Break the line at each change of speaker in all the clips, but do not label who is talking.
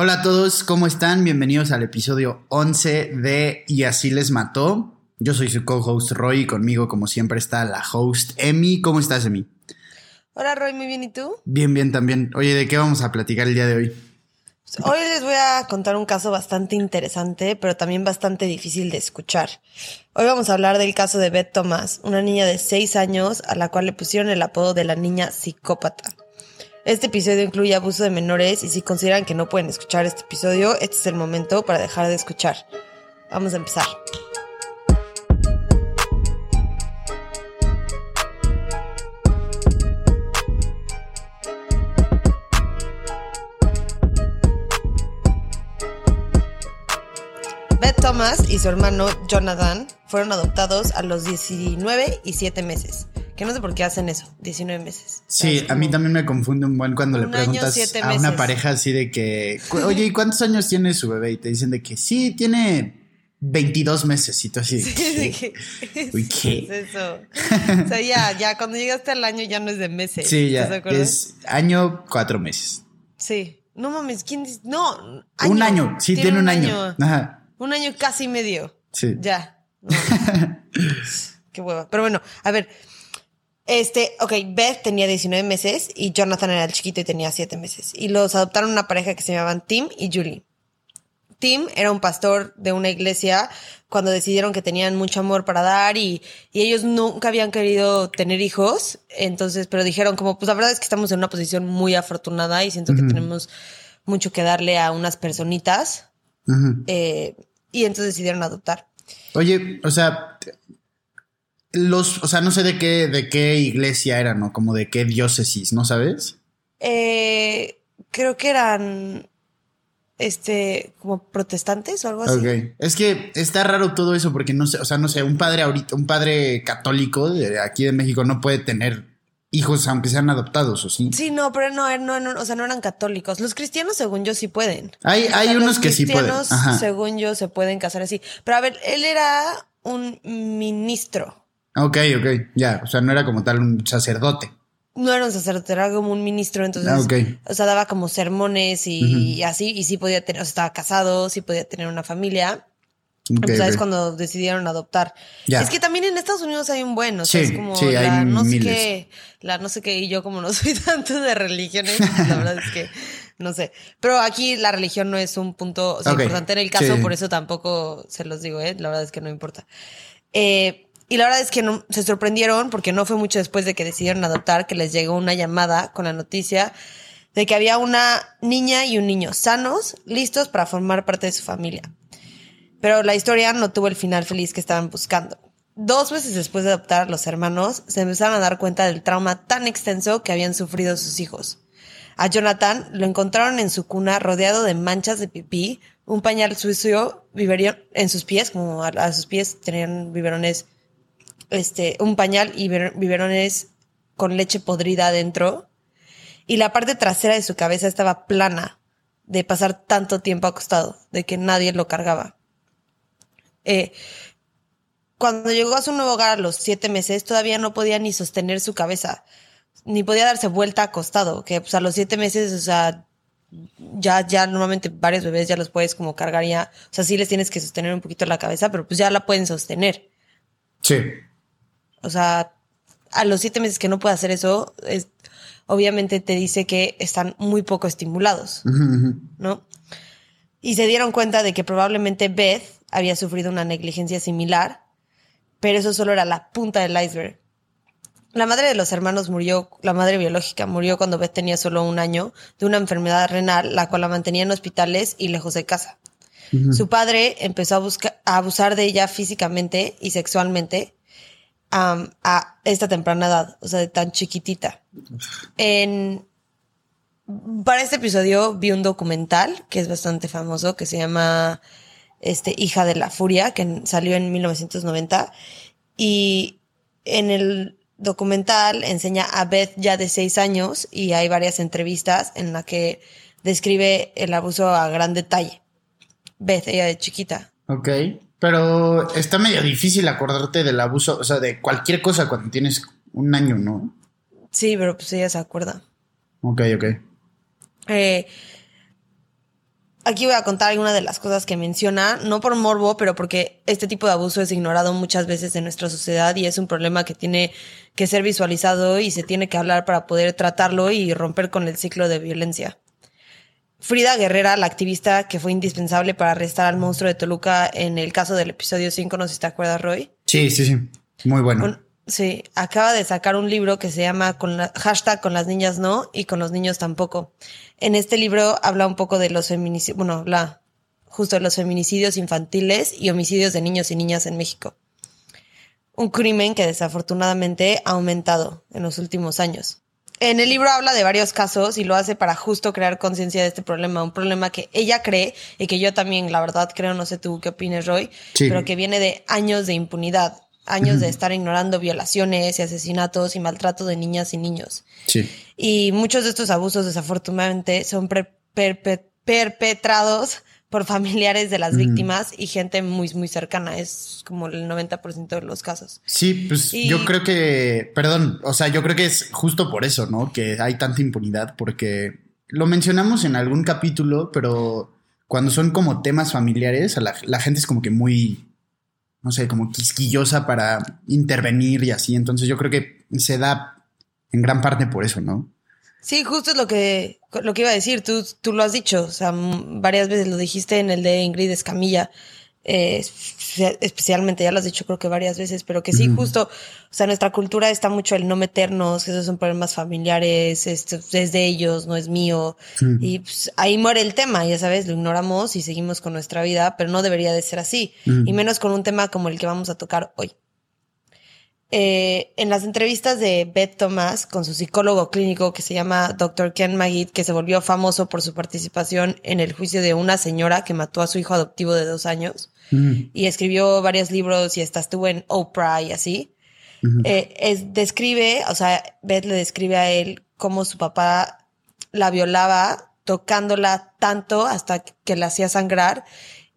Hola a todos, ¿cómo están? Bienvenidos al episodio 11 de Y así les mató. Yo soy su co-host Roy y conmigo como siempre está la host Emi. ¿Cómo estás, Emi?
Hola Roy, muy bien, ¿y tú?
Bien, bien también. Oye, ¿de qué vamos a platicar el día de hoy?
Hoy les voy a contar un caso bastante interesante, pero también bastante difícil de escuchar. Hoy vamos a hablar del caso de Beth Thomas, una niña de 6 años a la cual le pusieron el apodo de la niña psicópata. Este episodio incluye abuso de menores y si consideran que no pueden escuchar este episodio, este es el momento para dejar de escuchar. Vamos a empezar. Beth Thomas y su hermano Jonathan fueron adoptados a los 19 y 7 meses. Que no sé por qué hacen eso, 19 meses.
Sí, a mí también me confunde un buen cuando le
Un año,
preguntas
siete
a una pareja así de que, "Cu- oye, ¿y cuántos años tiene su bebé? Y te dicen de que sí, tiene 22 meses y tú así.
Sí,
¿qué?
¿qué?
Uy, ¿qué?
es eso? O sea, ya, ya, cuando llegaste al año ya no es de meses.
Sí, ya,
¿Estás de acuerdo?
es año, cuatro meses.
Sí. No mames, ¿quién dice? No.
Un año, sí, tiene, un año. Ajá,
Un año casi medio.
sí.
Ya. No. Qué hueva. Pero bueno, a ver. Este, ok, Beth tenía 19 meses y Jonathan era el chiquito y tenía 7 meses. Y los adoptaron una pareja que se llamaban Tim y Julie. Tim era un pastor de una iglesia cuando decidieron que tenían mucho amor para dar y, y ellos nunca habían querido tener hijos. Entonces, pero dijeron como, pues la verdad es que estamos en una posición muy afortunada y siento que tenemos mucho que darle a unas personitas. Eh, y entonces decidieron adoptar.
Oye, o sea, los, o sea, no sé de qué, de qué iglesia eran, ¿no? Como de qué diócesis, ¿no sabes?
Eh, creo que eran este como protestantes o algo así.
Ok. Es que está raro todo eso porque no sé, o sea, no sé, un padre ahorita, un padre católico de aquí de México no puede tener hijos aunque sean adoptados, ¿o sí?
Sí, no, pero no, no, no, o sea, no eran católicos. Los cristianos, según yo, sí pueden.
Hay,
O sea,
hay unos
los
que sí pueden.
cristianos,
Ajá.
según yo, se pueden casar así. Pero a ver, él era un ministro.
Ok, ok, ya. O sea, no era como tal un sacerdote.
No era un sacerdote, era como un ministro, entonces,
Ah,
o sea, daba como sermones y, así, y sí podía tener, o sea, estaba casado, sí podía tener una familia.
Ok,
pues. Cuando decidieron adoptar.
Ya.
Es que también en Estados Unidos hay un buen, o sea,
Sí,
es como
sí,
la no sé qué, la no sé qué, y yo como no soy tanto de religiones, la verdad es que no sé. Pero aquí la religión no es un punto o sea,
Ok,
importante en el caso,
sí.
por eso tampoco se los digo, ¿eh? La verdad es que no importa. Eh, y la verdad es que no, se sorprendieron porque no fue mucho después de que decidieron adoptar que les llegó una llamada con la noticia de que había una niña y un niño sanos, listos para formar parte de su familia. Pero la historia no tuvo el final feliz que estaban buscando. Dos meses después de adoptar a los hermanos, se empezaron a dar cuenta del trauma tan extenso que habían sufrido sus hijos. A Jonathan lo encontraron en su cuna rodeado de manchas de pipí, un pañal sucio, en sus pies, como a, a sus pies tenían biberones, este, un pañal y biber- biberones con leche podrida adentro. Y la parte trasera de su cabeza estaba plana de pasar tanto tiempo acostado, de que nadie lo cargaba. Eh, cuando llegó a su nuevo hogar a los siete meses, todavía no podía ni sostener su cabeza, ni podía darse vuelta acostado, que pues a los siete meses, o sea, ya, ya normalmente varios bebés ya los puedes como cargar ya, o sea, sí les tienes que sostener un poquito la cabeza, pero pues ya la pueden sostener.
Sí.
O sea, a los siete meses que no puede hacer eso, es, obviamente te dice que están muy poco estimulados. ¿no? Y se dieron cuenta de que probablemente Beth había sufrido una negligencia similar, pero eso solo era la punta del iceberg. La madre de los hermanos murió, la madre biológica murió cuando Beth tenía solo un año de una enfermedad renal, la cual la mantenía en hospitales y lejos de casa. Su padre empezó a, a abusar de ella físicamente y sexualmente a esta temprana edad, o sea, de tan chiquitita. En, para este episodio vi un documental que es bastante famoso que se llama este, Hija de la Furia, que salió en 1990. Y en el documental enseña a Beth ya de seis años y hay varias entrevistas en la que describe el abuso a gran detalle. Beth, ella de chiquita.
Ok. Pero está medio difícil acordarte del abuso, o sea, de cualquier cosa cuando tienes un año, ¿no?
Sí, pero pues ella se acuerda.
Ok, ok.
Eh, aquí voy a contar algunas de las cosas que menciona, no por morbo, pero porque este tipo de abuso es ignorado muchas veces en nuestra sociedad y es un problema que tiene que ser visualizado y se tiene que hablar para poder tratarlo y romper con el ciclo de violencia. Frida Guerrera, la activista que fue indispensable para arrestar al monstruo de Toluca en el caso del episodio 5, no sé si te acuerdas, Roy.
Sí, sí, sí. Muy bueno.
sí, acaba de sacar un libro que se llama con la, hashtag con las niñas no y con los niños tampoco. En este libro habla un poco de los feminicidios, bueno, habla justo de los feminicidios infantiles y homicidios de niños y niñas en México. Un crimen que desafortunadamente ha aumentado en los últimos años. En el libro habla de varios casos y lo hace para justo crear conciencia de este problema, un problema que ella cree y que yo también, la verdad, creo, no sé tú qué opinas, Roy, pero que viene de años de impunidad, años de estar ignorando violaciones y asesinatos y maltrato de niñas y niños.
Sí.
Y muchos de estos abusos, desafortunadamente, son perpetrados por familiares de las víctimas y gente muy, muy cercana. Es como el 90% de los casos.
Sí, pues yo creo que, perdón, o sea, yo creo que es justo por eso, ¿no? Que hay tanta impunidad, porque lo mencionamos en algún capítulo, pero cuando son como temas familiares, la, la gente es como que muy, no sé, como quisquillosa para intervenir y así. Entonces yo creo que se da en gran parte por eso, ¿no?
Sí, justo es lo que, lo que iba a decir. Tú, tú lo has dicho, o sea, varias veces lo dijiste en el de Ingrid Escamilla, eh, especialmente, ya lo has dicho creo que varias veces, pero que sí, justo, o sea, nuestra cultura está mucho el no meternos, que esos son problemas familiares, esto es de ellos, no es mío. Y pues, ahí muere el tema, ya sabes, lo ignoramos y seguimos con nuestra vida, pero no debería de ser así, y menos con un tema como el que vamos a tocar hoy. Eh, en las entrevistas de Beth Thomas con su psicólogo clínico que se llama Dr. Ken Magid, que se volvió famoso por su participación en el juicio de una señora que mató a su hijo adoptivo de dos años y escribió varios libros y hasta estuvo en Oprah y así. Eh, es, describe, o sea, Beth le describe a él cómo su papá la violaba tocándola tanto hasta que la hacía sangrar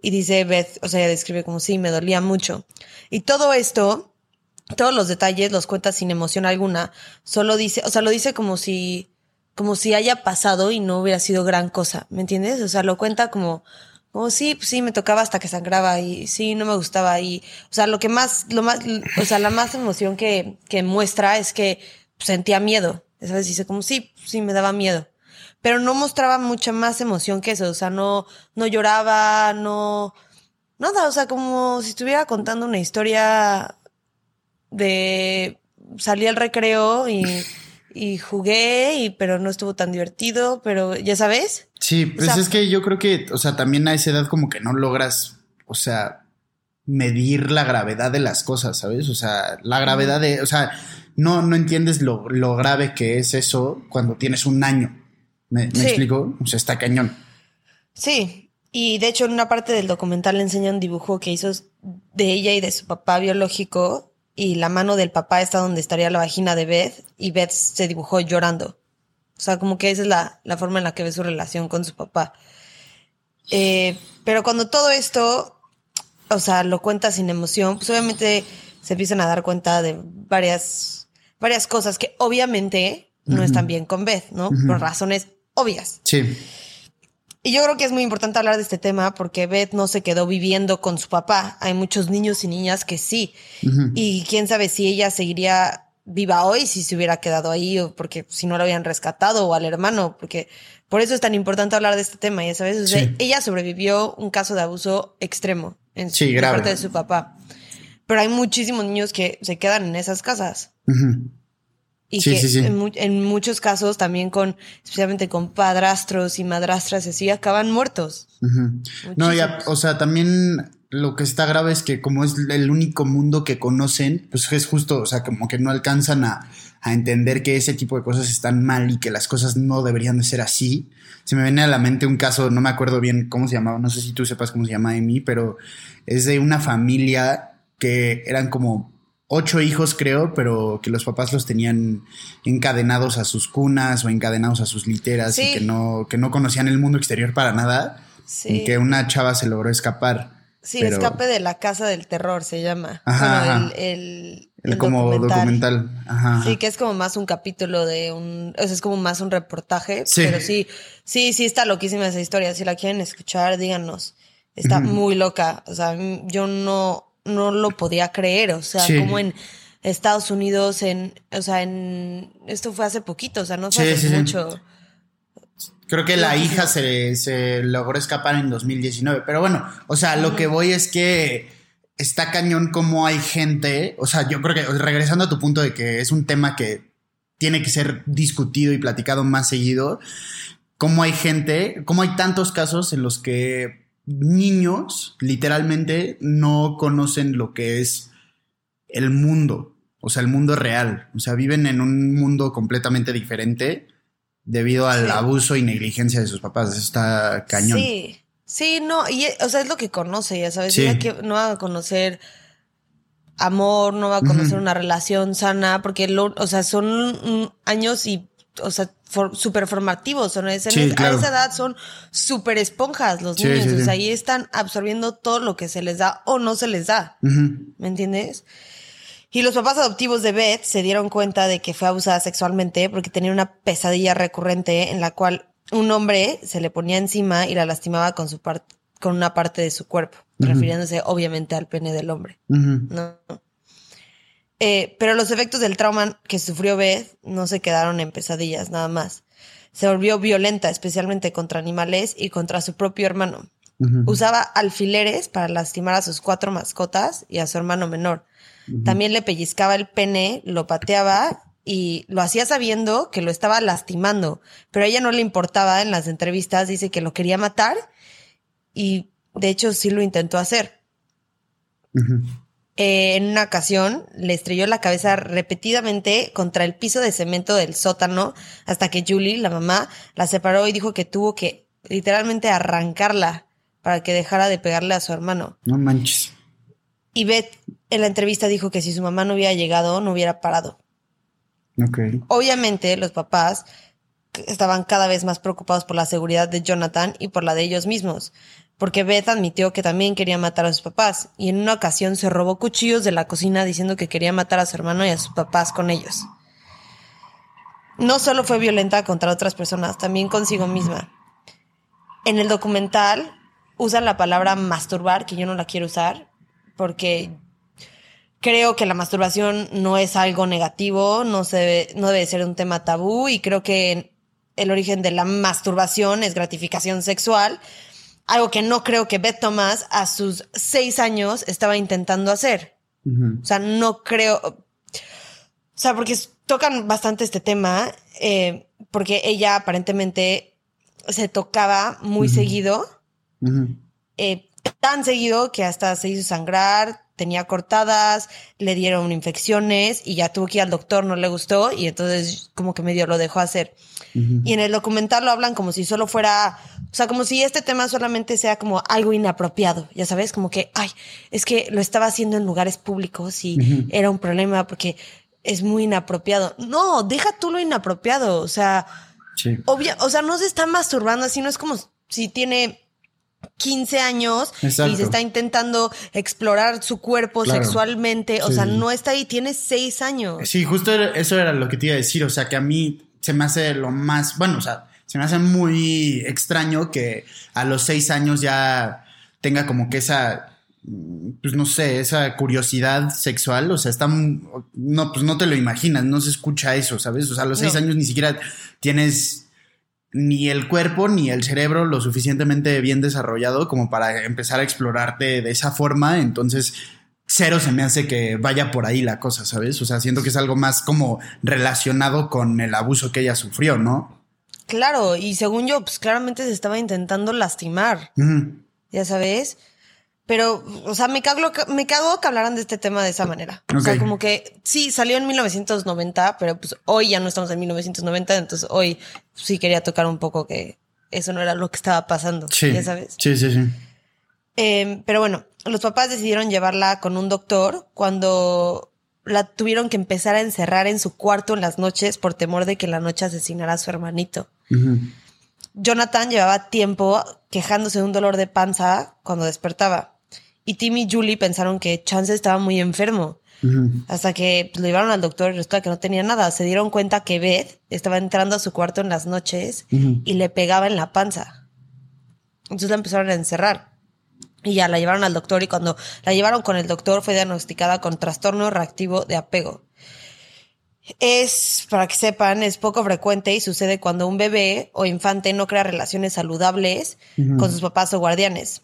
y dice Beth, o sea, ella describe como sí, me dolía mucho. Y todo esto todos los detalles los cuenta sin emoción alguna. Solo dice, o sea, lo dice como si, como si haya pasado y no hubiera sido gran cosa. ¿Me entiendes? O sea, lo cuenta como, como sí, pues sí, me tocaba hasta que sangraba y sí, no me gustaba y, o sea, lo que más, lo más, o sea, la más emoción que, que muestra es que sentía miedo. Esa vez dice como sí, sí, me daba miedo. Pero no mostraba mucha más emoción que eso. O sea, no, no lloraba, no, nada. O sea, como si estuviera contando una historia de salí al recreo y, y jugué, y, pero no estuvo tan divertido, pero ya sabes.
Sí, pues es que yo creo que, o sea, también a esa edad como que no logras, o sea, medir la gravedad de las cosas, ¿sabes? O sea, la gravedad de, o sea, no, no entiendes lo, lo grave que es eso cuando tienes un año. ¿Me, me explico? O sea, está cañón.
Sí, y de hecho en una parte del documental le enseña un dibujo que hizo de ella y de su papá biológico y la mano del papá está donde estaría la vagina de Beth y Beth se dibujó llorando. O sea, como que esa es la, la forma en la que ve su relación con su papá. Eh, pero cuando todo esto, o sea, lo cuenta sin emoción, pues obviamente se empiezan a dar cuenta de varias, varias cosas que obviamente no están bien con Beth, ¿no? Por razones obvias.
Sí.
Y yo creo que es muy importante hablar de este tema porque Beth no se quedó viviendo con su papá. Hay muchos niños y niñas que sí. Y quién sabe si ella seguiría viva hoy si se hubiera quedado ahí o porque si no lo habían rescatado o al hermano, porque por eso es tan importante hablar de este tema, ya sabes. ella sobrevivió un caso de abuso extremo en su, parte de su papá. Pero hay muchísimos niños que se quedan en esas casas. Y que En, muchos casos también con, especialmente con padrastros y madrastras así, acaban muertos.
No, ya, o sea, también lo que está grave es que como es el único mundo que conocen, pues es justo, o sea, como que no alcanzan a, a entender que ese tipo de cosas están mal y que las cosas no deberían de ser así. Se me viene a la mente un caso, no me acuerdo bien cómo se llamaba, no sé si tú sepas cómo se llama Amy, pero es de una familia que eran como ocho hijos, creo, pero que los papás los tenían encadenados a sus cunas o encadenados a sus literas y que no, que no conocían el mundo exterior para nada. Y que una chava se logró escapar.
Sí,
pero-
Escape de la Casa del Terror se llama.
Ajá,
Bueno,
ajá.
el, el,
como documental. Ajá.
Sí, que es como más un capítulo de un, o sea, es como más un reportaje,
Sí.
pero sí, sí, sí está loquísima esa historia. Si la quieren escuchar, díganos. Está muy loca. O sea, yo no, no lo podía creer. O sea,
Sí.
como en Estados Unidos, en, o sea, en, esto fue hace poquito, o sea, no fue
Sí,
hace
sí,
mucho.
Creo que la hija se, se logró escapar en 2019. Pero bueno, o sea, lo que voy es que está cañón como hay gente. O sea, yo creo que regresando a tu punto de que es un tema que tiene que ser discutido y platicado más seguido. Cómo hay gente, cómo hay tantos casos en los que niños literalmente no conocen lo que es el mundo, o sea, el mundo real. O sea, viven en un mundo completamente diferente debido al
Sí.
abuso y negligencia de sus papás. Eso está cañón.
Sí, sí, no, y o sea, es lo que conoce, ya sabes,
Sí.
que no va a conocer amor, no va a conocer una relación sana, porque lo, o sea, son años y, o sea, for- súper formativos, son ese-
Sí, claro.
a esa edad son súper esponjas los
Sí,
niños,
sí,
o sea, ahí están absorbiendo todo lo que se les da o no se les da. ¿me entiendes? Y los papás adoptivos de Beth se dieron cuenta de que fue abusada sexualmente porque tenía una pesadilla recurrente en la cual un hombre se le ponía encima y la lastimaba con su parte con una parte de su cuerpo, refiriéndose obviamente al pene del hombre. ¿no? Eh, pero los efectos del trauma que sufrió Beth no se quedaron en pesadillas nada más. Se volvió violenta, especialmente contra animales y contra su propio hermano. Usaba alfileres para lastimar a sus cuatro mascotas y a su hermano menor. También le pellizcaba el pene, lo pateaba y lo hacía sabiendo que lo estaba lastimando, pero a ella no le importaba en las entrevistas, dice que lo quería matar y de hecho sí lo intentó hacer. Eh, en una ocasión le estrelló la cabeza repetidamente contra el piso de cemento del sótano hasta que Julie, la mamá, la separó y dijo que tuvo que literalmente arrancarla para que dejara de pegarle a su hermano.
No manches.
Y Beth en la entrevista dijo que si su mamá no hubiera llegado, no hubiera parado.
Ok.
Obviamente los papás estaban cada vez más preocupados por la seguridad de Jonathan y por la de ellos mismos, porque Beth admitió que también quería matar a sus papás y en una ocasión se robó cuchillos de la cocina diciendo que quería matar a su hermano y a sus papás con ellos. No solo fue violenta contra otras personas, también consigo misma. En el documental usan la palabra masturbar, que yo no la quiero usar, porque creo que la masturbación no es algo negativo, no, se no debe ser un tema tabú y creo que el origen de la masturbación es gratificación sexual, algo que no creo que Beth Thomas a sus seis años estaba intentando hacer. O sea, no creo. O sea, porque tocan bastante este tema, eh, porque ella aparentemente se tocaba muy seguido, eh, tan seguido que hasta se hizo sangrar, tenía cortadas, le dieron infecciones y ya tuvo que ir al doctor, no le gustó y entonces como que medio lo dejó hacer. Y en el documental lo hablan como si solo fuera, o sea, como si este tema solamente sea como algo inapropiado, ya sabes, como que, ay, es que lo estaba haciendo en lugares públicos y era un problema porque es muy inapropiado. No, deja tú lo inapropiado, o sea,
Sí.
obvia, o sea, no se está masturbando así, no es como si tiene 15 años
Exacto.
y se está intentando explorar su cuerpo
Claro.
sexualmente, o
Sí,
sea, no está ahí, tiene 6 años.
Sí, justo eso era lo que te iba a decir. O sea, que a mí se me hace lo más. Bueno, o sea, se me hace muy extraño que a los seis años ya tenga como que esa. Pues no sé, esa curiosidad sexual. O sea, está. No, pues no te lo imaginas, no se escucha eso, ¿sabes? O sea, a los seis años ni siquiera tienes ni el cuerpo ni el cerebro lo suficientemente bien desarrollado como para empezar a explorarte de esa forma. Entonces, cero se me hace que vaya por ahí la cosa, ¿sabes? O sea, siento que es algo más como relacionado con el abuso que ella sufrió, ¿no?
Claro, y según yo, pues claramente se estaba intentando lastimar, ya sabes. Pero, o sea, me cago, me cago que hablaran de este tema de esa manera. O sea, como que sí, salió en 1990, pero pues hoy ya no estamos en 1990, entonces hoy sí quería tocar un poco que eso no era lo que estaba pasando,
Sí.
ya sabes.
Sí, sí, sí.
Eh, pero bueno, los papás decidieron llevarla con un doctor cuando la tuvieron que empezar a encerrar en su cuarto en las noches por temor de que en la noche asesinara a su hermanito. Jonathan llevaba tiempo quejándose de un dolor de panza cuando despertaba. Y Tim y Julie pensaron que Chance estaba muy enfermo. Hasta que pues, lo llevaron al doctor y resulta que no tenía nada. Se dieron cuenta que Beth estaba entrando a su cuarto en las noches y le pegaba en la panza. Entonces la empezaron a encerrar. Y ya la llevaron al doctor y cuando la llevaron con el doctor fue diagnosticada con trastorno reactivo de apego. Es, para que sepan, es poco frecuente y sucede cuando un bebé o infante no crea relaciones saludables con sus papás o guardianes.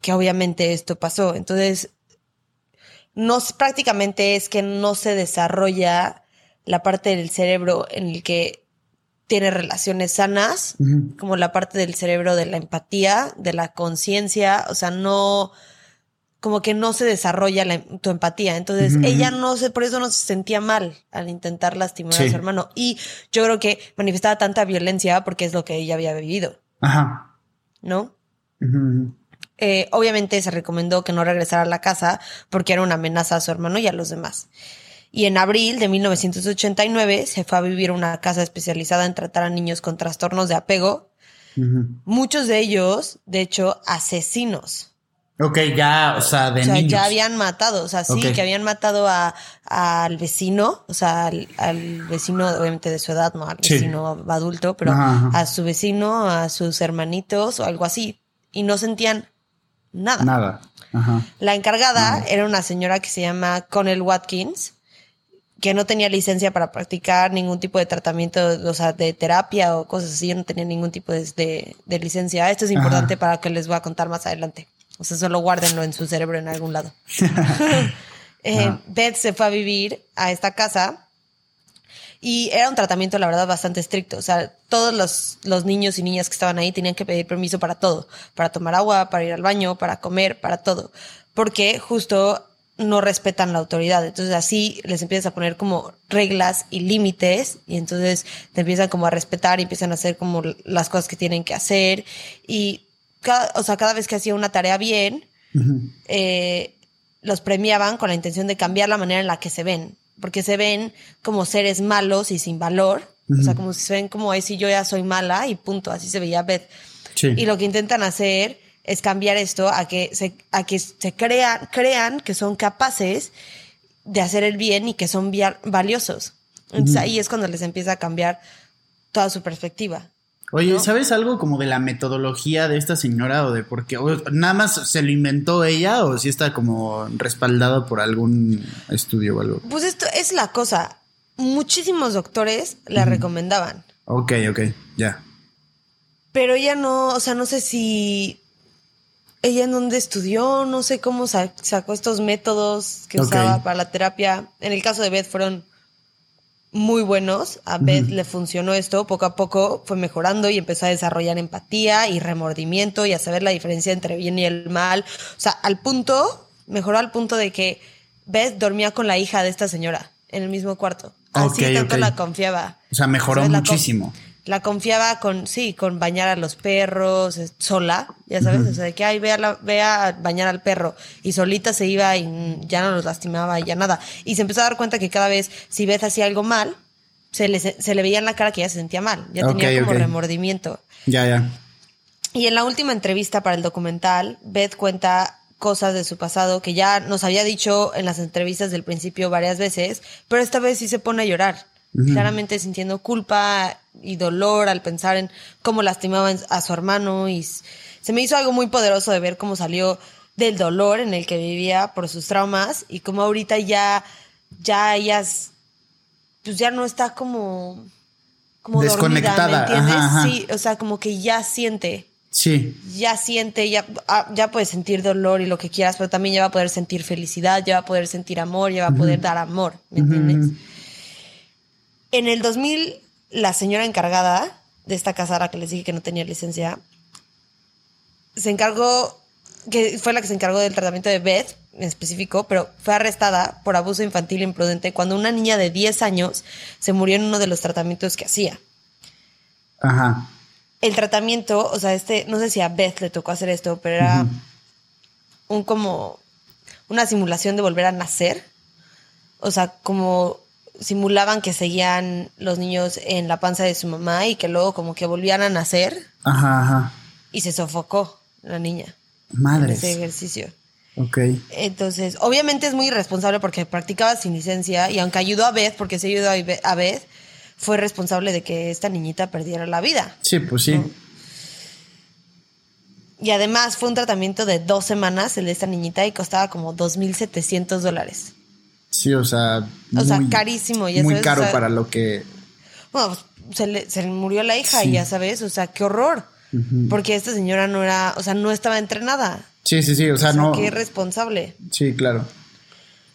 Que obviamente esto pasó. Entonces, no prácticamente es que no se desarrolla la parte del cerebro en el que tiene relaciones sanas, como la parte del cerebro de la empatía, de la conciencia, o sea, no, como que no se desarrolla tu empatía. Entonces, ella no se, por eso no se sentía mal al intentar lastimar a su hermano. Y yo creo que manifestaba tanta violencia porque es lo que ella había vivido. Ajá. ¿No? Eh, obviamente se recomendó que no regresara a la casa porque era una amenaza a su hermano y a los demás. Y en abril de 1989 se fue a vivir a una casa especializada en tratar a niños con trastornos de apego. Muchos de ellos, de hecho, asesinos.
Ok, ya, o sea, de o sea,
ya habían matado, o sea, sí, que habían matado a, al vecino, o sea, al, vecino, obviamente de su edad, no al vecino adulto, pero a su vecino, a sus hermanitos o algo así. Y no sentían nada.
Nada.
La encargada era una señora que se llama Connell Watkins, que no tenía licencia para practicar ningún tipo de tratamiento, o sea, de terapia o cosas así, no tenía ningún tipo de, licencia. Esto es importante para que les voy a contar más adelante. O sea, solo guárdenlo en su cerebro en algún lado. eh, Beth se fue a vivir a esta casa y era un tratamiento, la verdad, bastante estricto. O sea, todos los, los, niños y niñas que estaban ahí tenían que pedir permiso para todo, para tomar agua, para ir al baño, para comer, para todo. Porque justo no respetan la autoridad. Entonces así les empiezas a poner como reglas y límites y entonces te empiezan como a respetar y empiezan a hacer como las cosas que tienen que hacer. Y cada, o sea, cada vez que hacía una tarea bien, eh, los premiaban con la intención de cambiar la manera en la que se ven, porque se ven como seres malos y sin valor. O sea, como si se ven como, ay, si yo ya soy mala y punto, así se veía Beth. Y lo que intentan hacer es cambiar esto a que se, a que se crean, crean que son capaces de hacer el bien y que son valiosos. Entonces ahí es cuando les empieza a cambiar toda su perspectiva.
Oye, ¿sabes algo como de la metodología de esta señora o de por qué? ¿Nada más se lo inventó ella o si está como respaldado por algún estudio o algo?
Pues esto es la cosa. Muchísimos doctores la recomendaban.
Ok, ok, ya.
Pero ella no, o sea, no sé si ella en donde estudió, no sé cómo sacó estos métodos que usaba para la terapia. En el caso de Beth fueron muy buenos. A Beth le funcionó esto. Poco a poco fue mejorando y empezó a desarrollar empatía y remordimiento y a saber la diferencia entre bien y el mal. O sea, al punto, mejoró al punto de que Beth dormía con la hija de esta señora en el mismo cuarto. Así tanto la confiaba.
O sea, mejoró muchísimo
la confiaba con, sí, con bañar a los perros sola, ya sabes, o sea, de que, ay, ve a, a bañar al perro. Y solita se iba y ya no los lastimaba y ya nada. Y se empezó a dar cuenta que cada vez, si Beth hacía algo mal, se le, se le veía en la cara que ya se sentía mal, ya tenía como remordimiento.
Ya, ya.
Y en la última entrevista para el documental, Beth cuenta cosas de su pasado que ya nos había dicho en las entrevistas del principio varias veces, pero esta vez sí se pone a llorar claramente sintiendo culpa y dolor al pensar en cómo lastimaban a su hermano y se me hizo algo muy poderoso de ver cómo salió del dolor en el que vivía por sus traumas y cómo ahorita ya ya ellas pues ya no está como como
desconectada,
dormida, ¿me Sí, o sea, como que ya siente.
Sí.
Ya siente, ya, ah, ya puede sentir dolor y lo que quieras, pero también ya va a poder sentir felicidad, ya va a poder sentir amor, ya va a poder dar amor, ¿me entiendes? En el 2000, la señora encargada de esta casa, que les dije que no tenía licencia, se encargó, que fue la que se encargó del tratamiento de Beth en específico, pero fue arrestada por abuso infantil imprudente cuando una niña de 10 años se murió en uno de los tratamientos que hacía.
Ajá.
El tratamiento, o sea, este, no sé si a Beth le tocó hacer esto, pero era un como una simulación de volver a nacer. O sea, como simulaban que seguían los niños en la panza de su mamá y que luego como que volvían a nacer.
Ajá, ajá.
Y se sofocó la niña.
Madres.
ese ejercicio.
Ok.
Entonces, obviamente es muy irresponsable porque practicaba sin licencia y aunque ayudó a Beth, porque se ayudó a Be- a Beth, fue responsable de que esta niñita perdiera la vida.
Sí, pues sí.
Y además fue un tratamiento de dos semanas el de esta niñita y costaba como 2.700 dólares.
Sí, o sea.
O sea, carísimo, ya
Muy
sabes,
caro
o sea-
para lo que.
Bueno, pues, se le, se le murió la hija
Sí.
ya sabes, o sea, qué horror. Porque esta señora no era, o sea, no estaba entrenada.
Sí, sí, sí, o sea,
O sea,
no.
qué irresponsable.
Sí, claro.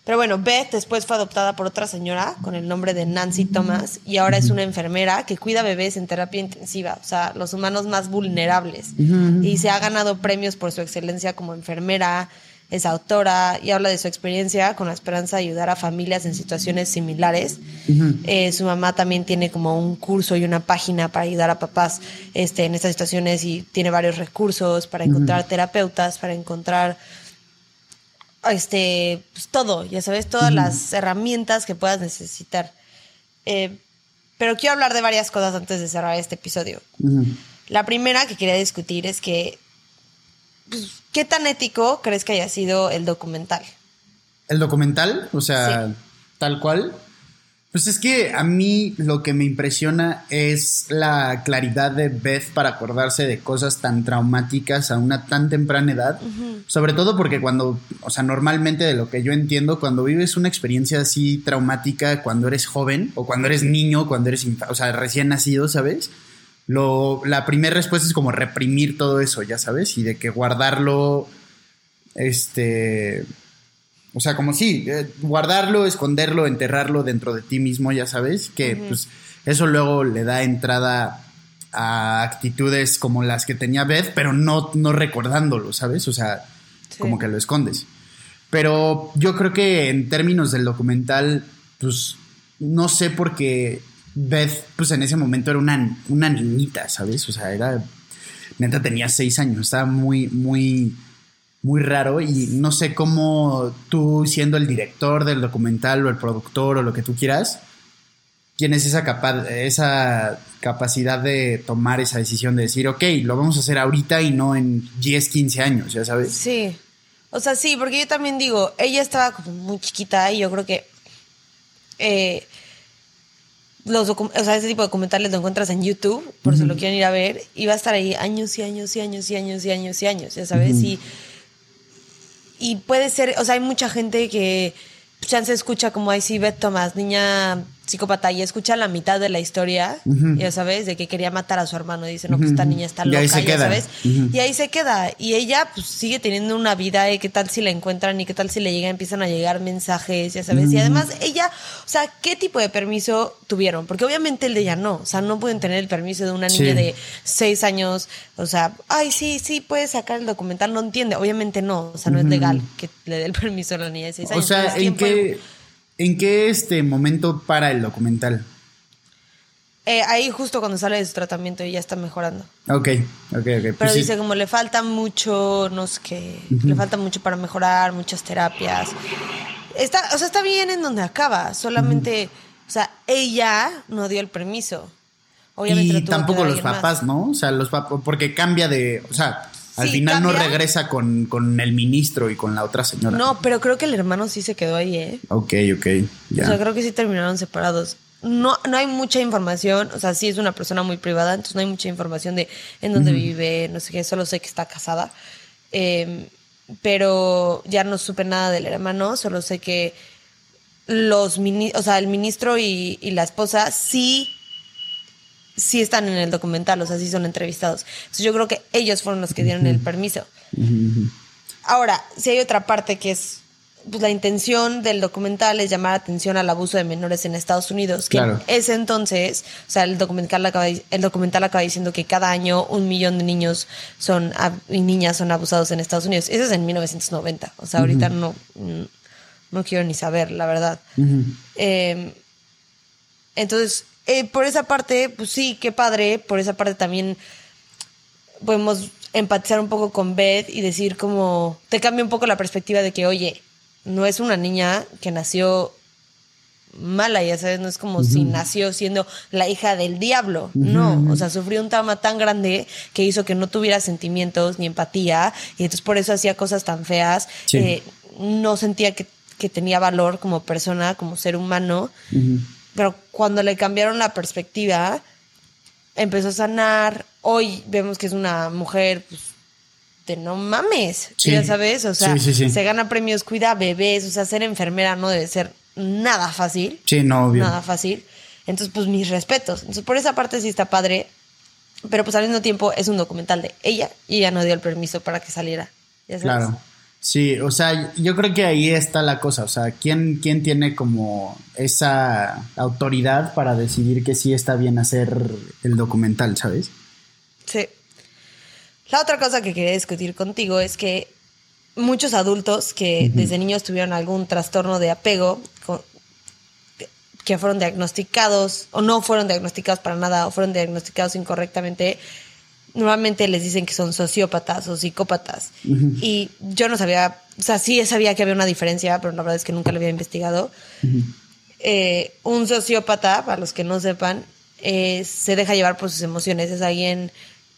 Pero bueno, Beth después fue adoptada por otra señora con el nombre de Nancy Thomas y ahora es una enfermera que cuida bebés en terapia intensiva, o sea, los humanos más vulnerables. Y se ha ganado premios por su excelencia como enfermera, es autora y habla de su experiencia con la esperanza de ayudar a familias en situaciones similares. Eh, su mamá también tiene como un curso y una página para ayudar a papás este, en estas situaciones y tiene varios recursos para encontrar terapeutas, para encontrar este, pues todo, ya sabes, todas las herramientas que puedas necesitar. Eh, pero quiero hablar de varias cosas antes de cerrar este episodio. La primera que quería discutir es que, pues, ¿qué tan ético crees que haya sido el documental?
El documental, o sea, tal cual. Pues es que a mí lo que me impresiona es la claridad de Beth para acordarse de cosas tan traumáticas a una tan temprana edad. Sobre todo porque cuando, o sea, normalmente de lo que yo entiendo, cuando vives una experiencia así traumática cuando eres joven o cuando eres niño, cuando eres, o sea, recién nacido, ¿sabes? Lo, la primera respuesta es como reprimir todo eso, ya sabes, y de que guardarlo, este, o sea, como sí, eh, guardarlo, esconderlo, enterrarlo dentro de ti mismo, ya sabes, que pues eso luego le da entrada a actitudes como las que tenía Beth, pero no, no recordándolo, ¿sabes? O sea,
Sí.
como que lo escondes. Pero yo creo que en términos del documental, pues no sé por qué Beth, pues en ese momento era una, una niñita, ¿sabes? O sea, era, neta tenía seis años, estaba muy, muy, muy raro y no sé cómo tú siendo el director del documental o el productor o lo que tú quieras, tienes esa, capa esa capacidad de tomar esa decisión de decir, ok, lo vamos a hacer ahorita y no en 10, 15 años, ya sabes.
Sí. O sea, sí, porque yo también digo, ella estaba como muy chiquita y yo creo que eh, los o sea, ese tipo de documentales lo encuentras en YouTube, por si lo quieren ir a ver, y va a estar ahí años y años y años y años y años y años, ya sabes, y, y puede ser, o sea, hay mucha gente que chance escucha como ahí sí, Beth Thomas, niña psicópata, y escucha la mitad de la historia, ya sabes, de que quería matar a su hermano, y dice, no, pues esta niña está loca, ya
queda.
sabes, y ahí se queda. Y ella pues sigue teniendo una vida y qué tal si la encuentran y qué tal si le llegan, empiezan a llegar mensajes, ya sabes. Y además ella, o sea, ¿qué tipo de permiso tuvieron? Porque obviamente el de ella no, o sea, no pueden tener el permiso de una niña
Sí.
de seis años, o sea, ay, sí, sí, puedes sacar el documental, no entiende, obviamente no, o sea, no es legal que le dé el permiso a la niña de seis
O
años.
sea,
Entonces,
¿en
¿quién puede-
qué, ¿en qué este momento para el documental?
Eh, ahí justo cuando sale de su tratamiento y ya está mejorando.
Ok, ok, ok.
Pero
pues sí.
dice como le falta mucho, no sé qué, le falta mucho para mejorar, muchas terapias. Está, o sea, está bien en donde acaba, solamente, o sea, ella no dio el permiso. Obviamente lo
y
tuvo
tampoco los
más.
papás, ¿no? O sea, los papás, porque cambia de, o sea, al
Sí,
final no regresa con, con el ministro y con la otra señora.
No, pero creo que el hermano sí se quedó ahí, ¿eh?
Ok, ok, ya.
O sea, creo que sí terminaron separados. No, no hay mucha información, o sea, sí es una persona muy privada, entonces no hay mucha información de en dónde vive, no sé qué, solo sé que está casada. Eh, pero ya no supe nada del hermano, solo sé que los mini- o sea, el ministro y, y la esposa sí sí están en el documental, o sea, sí son entrevistados. Entonces yo creo que ellos fueron los que dieron el permiso. Ahora, si hay otra parte que es, pues la intención del documental es llamar atención al abuso de menores en Estados Unidos, que
Claro.
ese entonces, o sea, el documental acaba, el documental acaba diciendo que cada año un millón de niños son y niñas son abusados en Estados Unidos. Eso es en 1990, o sea, ahorita no, no quiero ni saber, la verdad. Eh, entonces, eh, por esa parte, pues sí, qué padre. Por esa parte también podemos empatizar un poco con Beth y decir como, te cambia un poco la perspectiva de que, oye, no es una niña que nació mala, ya sabes, no es como si nació siendo la hija del diablo, no, o sea, sufrió un trauma tan grande que hizo que no tuviera sentimientos ni empatía y entonces por eso hacía cosas tan feas, eh, no sentía que, tenía valor como persona, como ser humano, pero cuando le cambiaron la perspectiva, empezó a sanar, hoy vemos que es una mujer... Pues, de no mames, ya sabes, o sea, se gana premios, cuida bebés, o sea, ser enfermera no debe ser nada fácil.
Sí, no, obvio.
Nada fácil. Entonces, pues mis respetos. Entonces, por esa parte sí está padre. Pero pues al mismo tiempo es un documental de ella y ella no dio el permiso para que saliera.
Claro. Sí, o sea, yo creo que ahí está la cosa. O sea, ¿quién, ¿quién tiene como esa autoridad para decidir que sí está bien hacer el documental, ¿sabes?
Sí. La otra cosa que quería discutir contigo es que muchos adultos que desde niños tuvieron algún trastorno de apego, que fueron diagnosticados o no fueron diagnosticados para nada o fueron diagnosticados incorrectamente, normalmente les dicen que son sociópatas o psicópatas. Y yo no sabía, o sea, sí sabía que había una diferencia, pero la verdad es que nunca lo había investigado. Eh, un sociópata, para los que no sepan, eh, se deja llevar por sus emociones, es alguien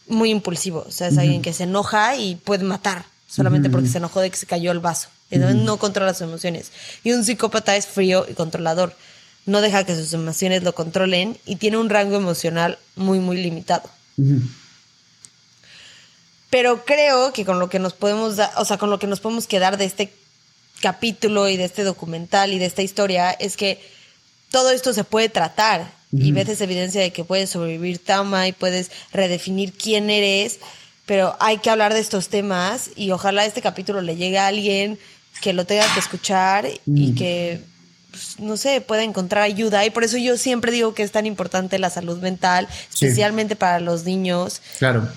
muy impulsivo, o sea, es alguien que se enoja y puede matar solamente porque se enojó de que se cayó el vaso. Entonces no controla sus emociones. Y un psicópata es frío y controlador. No deja que sus emociones lo controlen y tiene un rango emocional muy, muy limitado. Pero creo que con lo que nos podemos dar, o sea, con lo que nos podemos quedar de este capítulo y de este documental y de esta historia es que todo esto se puede tratar y ves evidencia de que puedes sobrevivir trauma y puedes redefinir quién eres pero hay que hablar de estos temas y ojalá este capítulo le llegue a alguien que lo tenga que escuchar y mm. que, pues, no sé, pueda encontrar ayuda. Y por eso yo siempre digo que es tan importante la salud mental, especialmente para los niños.
Claro.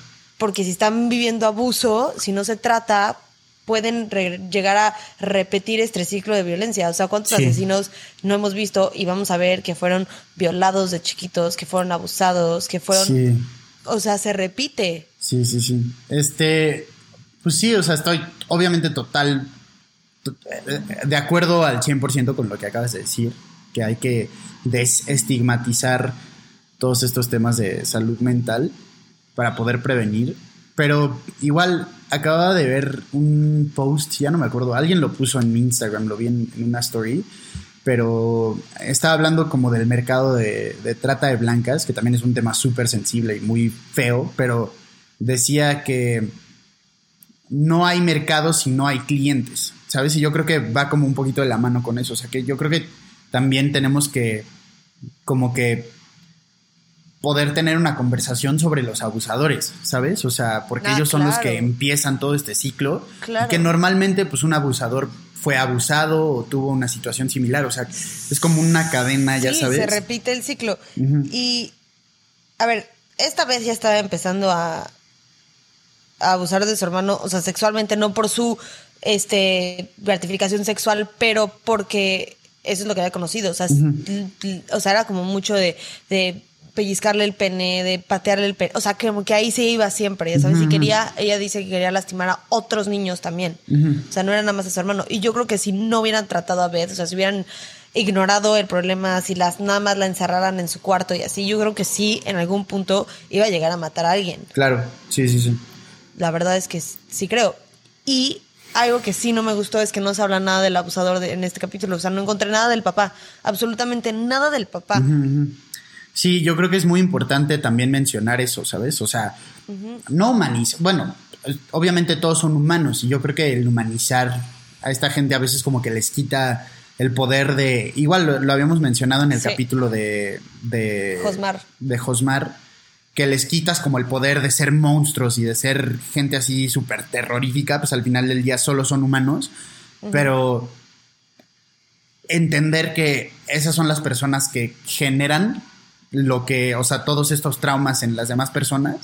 Porque si están viviendo abuso, si no se trata, pueden llegar a repetir este ciclo de violencia. O sea, ¿cuántos asesinos no hemos visto y vamos a ver que fueron violados de chiquitos, que fueron abusados, que fueron... O sea, se repite.
Sí, sí, sí. Este, pues sí, o sea, estoy obviamente total, de acuerdo al 100% con lo que acabas de decir, que hay que desestigmatizar todos estos temas de salud mental para poder prevenir. Pero igual acababa de ver un post, ya no me acuerdo, alguien lo puso en mi Instagram, lo vi en, una story, pero estaba hablando como del mercado de, de trata de blancas, que también es un tema súper sensible y muy feo, pero decía que no hay mercado si no hay clientes, ¿sabes? Y yo creo que va como un poquito de la mano con eso, o sea que yo creo que también tenemos que como que poder tener una conversación sobre los abusadores, ¿sabes? O sea, porque ah, ellos son los que empiezan todo este ciclo y que normalmente pues un abusador fue abusado o tuvo una situación similar, o sea, es como una cadena, ya sabes.
se repite el ciclo. Y a ver, esta vez ya estaba empezando a, abusar de su hermano, o sea, sexualmente, no por su este gratificación sexual, pero porque eso es lo que había conocido. O sea, o sea era como mucho de, de, pellizcarle el pene, de patearle el pene. O sea, como que ahí se iba siempre, ya sabes. Y quería, ella dice que quería lastimar a otros niños también. O sea, no era nada más a su hermano. Y yo creo que si no hubieran tratado a Beth, o sea, si hubieran ignorado el problema, si las nada más la encerraran en su cuarto y así, yo creo que sí, en algún punto iba a llegar a matar a alguien.
Claro, sí, sí, sí
la verdad es que sí creo. Y algo que sí no me gustó es que no se habla nada del abusador en este capítulo. O sea, no encontré nada del papá. Absolutamente nada del papá.
Sí, yo creo que es muy importante también mencionar eso, ¿sabes? O sea, no humanizar. Bueno, obviamente todos son humanos y yo creo que el humanizar a esta gente a veces como que les quita el poder de. Igual lo, habíamos mencionado en el capítulo de. de
Josmar.
De Josmar que les quitas como el poder de ser monstruos y de ser gente así súper terrorífica, pues al final del día solo son humanos, pero entender que esas son las personas que generan lo que, o sea, todos estos traumas en las demás personas,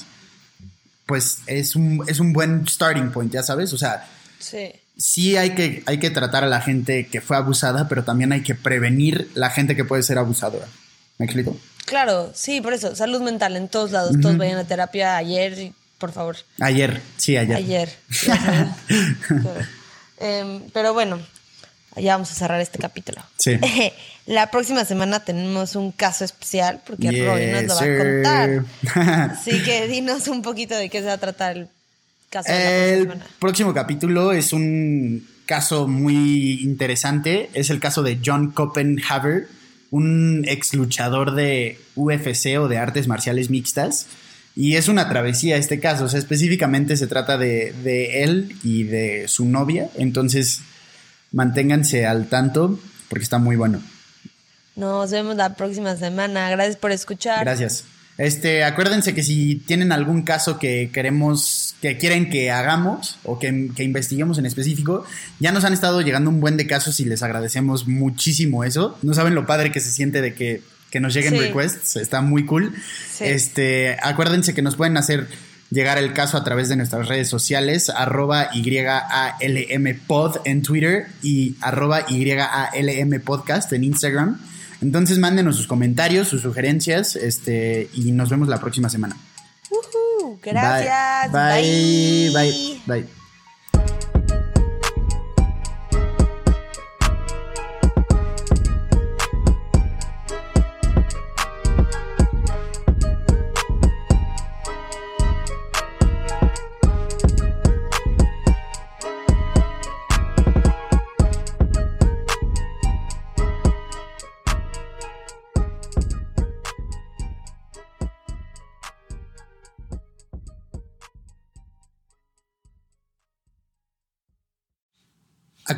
pues es un, es un buen starting point, ya sabes, o sea,
sí.
sí hay que, hay que tratar a la gente que fue abusada, pero también hay que prevenir la gente que puede ser abusadora. ¿Me explico?
Claro, sí, por eso, salud mental en todos lados. Todos vayan a terapia ayer, por favor.
Ayer, sí, ayer.
Ayer. Em, pero bueno, ya vamos a cerrar este capítulo.
Sí.
La próxima semana tenemos un caso especial porque
Yes,
Roy nos lo va
sir.
a contar. Así que dinos un poquito de qué se va a tratar el caso de la próxima
El
semana.
próximo capítulo es un caso muy interesante. Es el caso de John Copenhaver, un ex luchador de UFC o de artes marciales mixtas. Y es una travesía este caso. O sea, específicamente se trata de, de él y de su novia. Entonces, manténganse al tanto porque está muy bueno.
Nos vemos la próxima semana. Gracias por escuchar.
Gracias. Este, acuérdense que si tienen algún caso que queremos, que quieren que hagamos o que, que investiguemos en específico, ya nos han estado llegando un buen de casos y les agradecemos muchísimo eso. No saben lo padre que se siente de que, que nos lleguen
Sí.
requests, está muy cool.
Sí.
Este, acuérdense que nos pueden hacer llegar el caso a través de nuestras redes sociales, arroba YALM pod en Twitter y arroba YALM podcast en Instagram. Entonces mándenos sus comentarios, sus sugerencias, este, y nos vemos la próxima semana.
Gracias.
Bye. Bye. Bye. Bye.